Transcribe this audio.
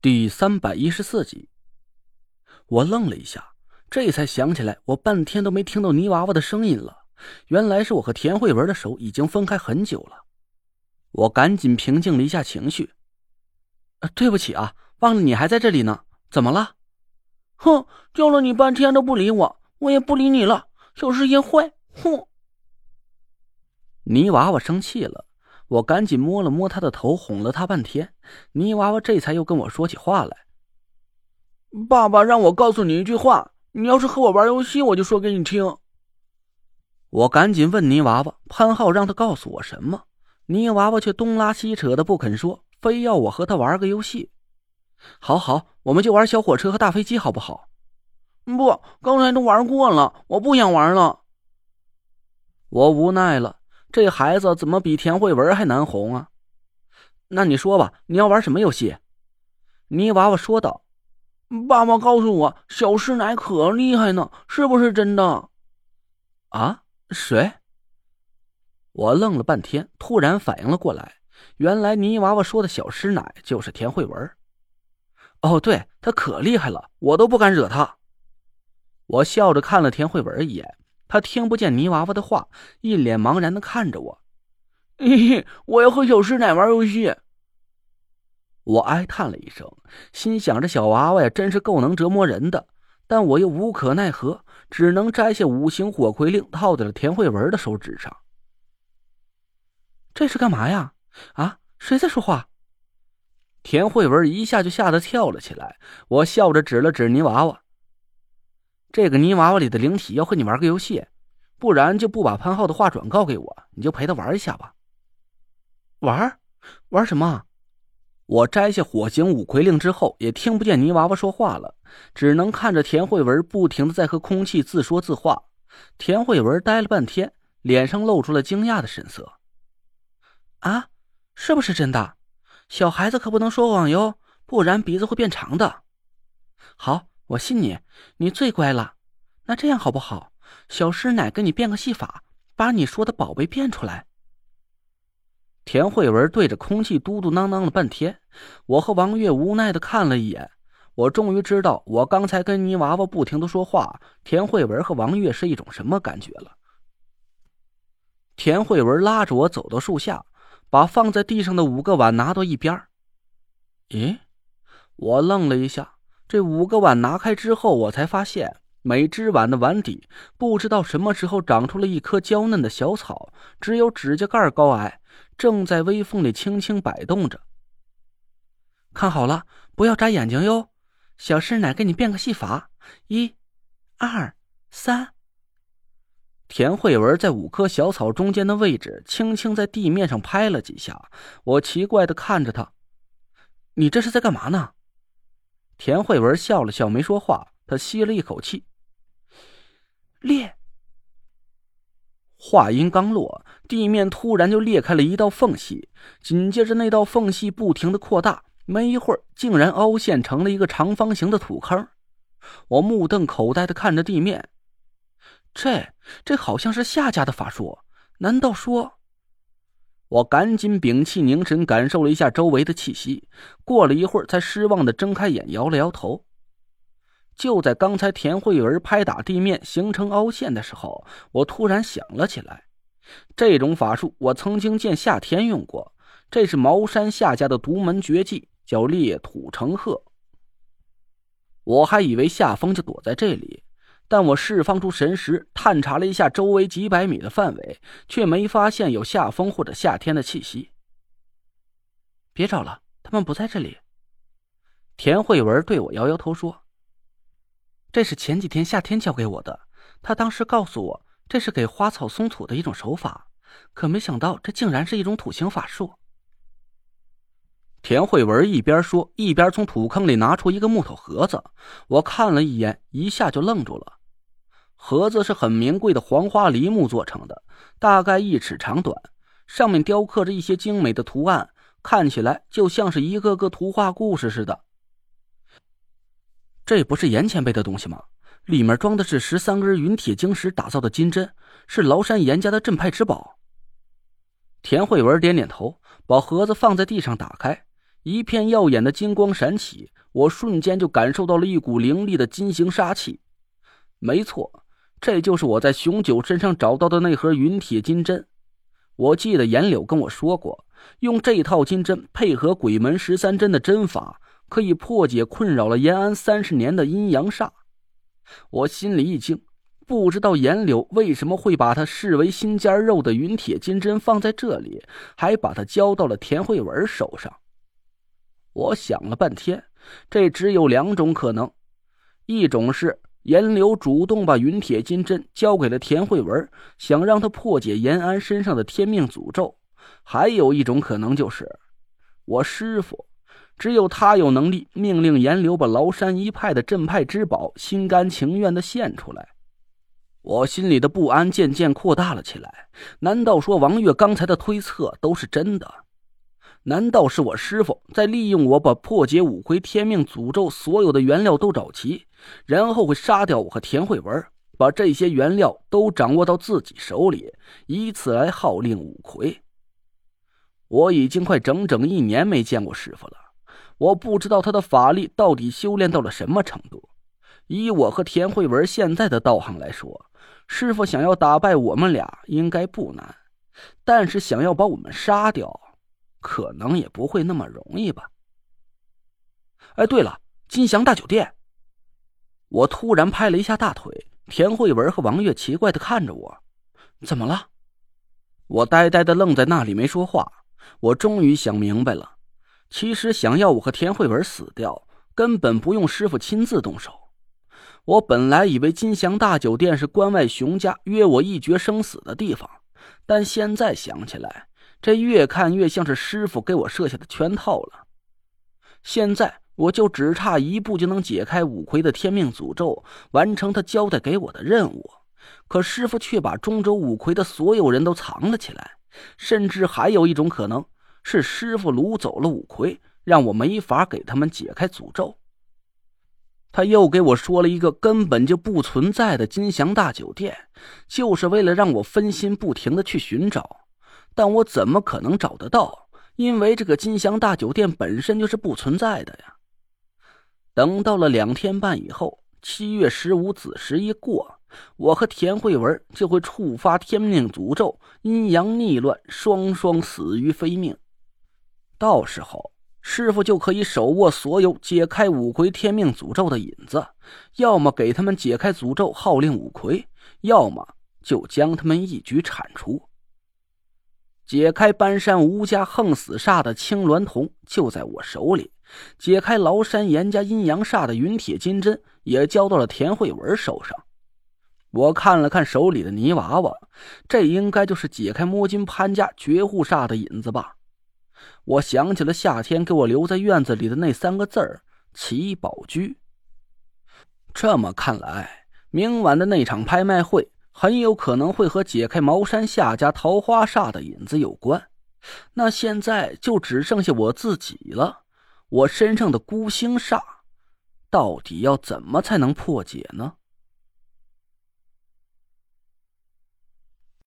第三百一十四集，我愣了一下，这才想起来，我半天都没听到泥娃娃的声音了。原来是我和田慧文的手已经分开很久了。我赶紧平静了一下情绪。对不起啊，忘了你还在这里呢。怎么了？哼，叫了你半天都不理我，我也不理你了。小事也坏。哼！泥娃娃生气了。我赶紧摸了摸他的头，哄了他半天，泥娃娃这才又跟我说起话来。爸爸让我告诉你一句话，你要是和我玩游戏，我就说给你听。我赶紧问泥娃娃潘浩让他告诉我什么，泥娃娃却东拉西扯的不肯说，非要我和他玩个游戏。好好，我们就玩小火车和大飞机，好不好？不，刚才都玩过了，我不想玩了。我无奈了。这孩子怎么比田慧文还难哄啊？那你说吧，你要玩什么游戏？泥娃娃说道：“爸爸告诉我，小师奶可厉害呢，是不是真的？”啊？谁？我愣了半天，突然反应了过来，原来泥娃娃说的小师奶就是田慧文。哦，对，他可厉害了，我都不敢惹他。我笑着看了田慧文一眼。他听不见泥娃娃的话，一脸茫然的看着我。我要和小师奶玩游戏。我哀叹了一声，心想：这小娃娃呀，真是够能折磨人的。但我又无可奈何，只能摘下五行火魁令，套在了田慧文的手指上。这是干嘛呀？啊，谁在说话？田慧文一下就吓得跳了起来。我笑着指了指泥娃娃。这个泥娃娃里的灵体要和你玩个游戏，不然就不把潘浩的话转告给我，你就陪他玩一下吧。玩？玩什么？我摘下火星五魁令之后，也听不见泥娃娃说话了，只能看着田慧文不停的在和空气自说自话。田慧文呆了半天，脸上露出了惊讶的神色。啊，是不是真的？小孩子可不能说谎哟，不然鼻子会变长的。好。我信你，你最乖了。那这样好不好？小师奶给你变个戏法，把你说的宝贝变出来。田慧文对着空气嘟嘟囔囔了半天，我和王月无奈的看了一眼。我终于知道，我刚才跟泥娃娃不停的说话，田慧文和王月是一种什么感觉了。田慧文拉着我走到树下，把放在地上的五个碗拿到一边。咦，我愣了一下。这五个碗拿开之后，我才发现每只碗的碗底不知道什么时候长出了一棵娇嫩的小草，只有指甲盖高矮，正在微风里轻轻摆动着。看好了，不要眨眼睛哟！小师奶给你变个戏法，一、二、三。田慧文在五棵小草中间的位置，轻轻在地面上拍了几下。我奇怪的看着他，你这是在干嘛呢？田慧文笑了笑，没说话。他吸了一口气，裂。话音刚落，地面突然就裂开了一道缝隙，紧接着那道缝隙不停的扩大，没一会儿，竟然凹陷成了一个长方形的土坑。我目瞪口呆的看着地面，这这好像是夏家的法术，难道说？我赶紧屏气凝神，感受了一下周围的气息。过了一会儿，才失望的睁开眼，摇了摇头。就在刚才，田慧文拍打地面形成凹陷的时候，我突然想了起来。这种法术我曾经见夏天用过，这是茅山夏家的独门绝技，叫裂土成鹤。我还以为夏风就躲在这里。但我释放出神识，探查了一下周围几百米的范围，却没发现有夏风或者夏天的气息。别找了，他们不在这里。田慧文对我摇摇头说：“这是前几天夏天教给我的，他当时告诉我这是给花草松土的一种手法，可没想到这竟然是一种土行法术。”田慧文一边说，一边从土坑里拿出一个木头盒子。我看了一眼，一下就愣住了。盒子是很名贵的黄花梨木做成的，大概一尺长短，上面雕刻着一些精美的图案，看起来就像是一个个图画故事似的。这不是严前辈的东西吗？里面装的是十三根云铁晶石打造的金针，是崂山严家的镇派之宝。田慧文点点头，把盒子放在地上，打开，一片耀眼的金光闪起，我瞬间就感受到了一股凌厉的金型杀气。没错，这就是我在熊九身上找到的那盒云铁金针。我记得严柳跟我说过，用这套金针配合鬼门十三针的针法，可以破解困扰了延安三十年的阴阳煞。我心里一惊，不知道严柳为什么会把他视为心尖肉的云铁金针放在这里，还把它交到了田慧文手上。我想了半天，这只有两种可能：一种是严柳主动把云铁金针交给了田慧文，想让他破解严安身上的天命诅咒；还有一种可能就是，我师傅只有他有能力命令严柳把崂山一派的镇派之宝心甘情愿的献出来。我心里的不安渐渐扩大了起来。难道说王月刚才的推测都是真的？难道是我师傅在利用我把破解五魁天命诅咒所有的原料都找齐，然后会杀掉我和田慧文，把这些原料都掌握到自己手里，以此来号令五魁？我已经快整整一年没见过师傅了，我不知道他的法力到底修炼到了什么程度。以我和田慧文现在的道行来说，师傅想要打败我们俩应该不难，但是想要把我们杀掉。可能也不会那么容易吧。哎，对了，金祥大酒店。我突然拍了一下大腿，田慧文和王月奇怪的看着我，怎么了？我呆呆的愣在那里没说话。我终于想明白了，其实想要我和田慧文死掉，根本不用师傅亲自动手。我本来以为金祥大酒店是关外熊家约我一决生死的地方，但现在想起来。这越看越像是师傅给我设下的圈套了。现在我就只差一步就能解开五魁的天命诅咒，完成他交代给我的任务。可师傅却把中州五魁的所有人都藏了起来，甚至还有一种可能是师傅掳走了五魁，让我没法给他们解开诅咒。他又给我说了一个根本就不存在的金祥大酒店，就是为了让我分心，不停的去寻找。但我怎么可能找得到？因为这个金祥大酒店本身就是不存在的呀。等到了两天半以后，七月十五子时一过，我和田慧文就会触发天命诅咒，阴阳逆乱，双双死于非命。到时候，师傅就可以手握所有解开五魁天命诅咒的引子，要么给他们解开诅咒，号令五魁；要么就将他们一举铲除。解开搬山吴家横死煞的青鸾铜就在我手里，解开崂山严家阴阳煞的云铁金针也交到了田慧文手上。我看了看手里的泥娃娃，这应该就是解开摸金潘家绝户煞的引子吧？我想起了夏天给我留在院子里的那三个字儿“齐宝居”。这么看来，明晚的那场拍卖会。很有可能会和解开茅山下家桃花煞的引子有关，那现在就只剩下我自己了。我身上的孤星煞，到底要怎么才能破解呢？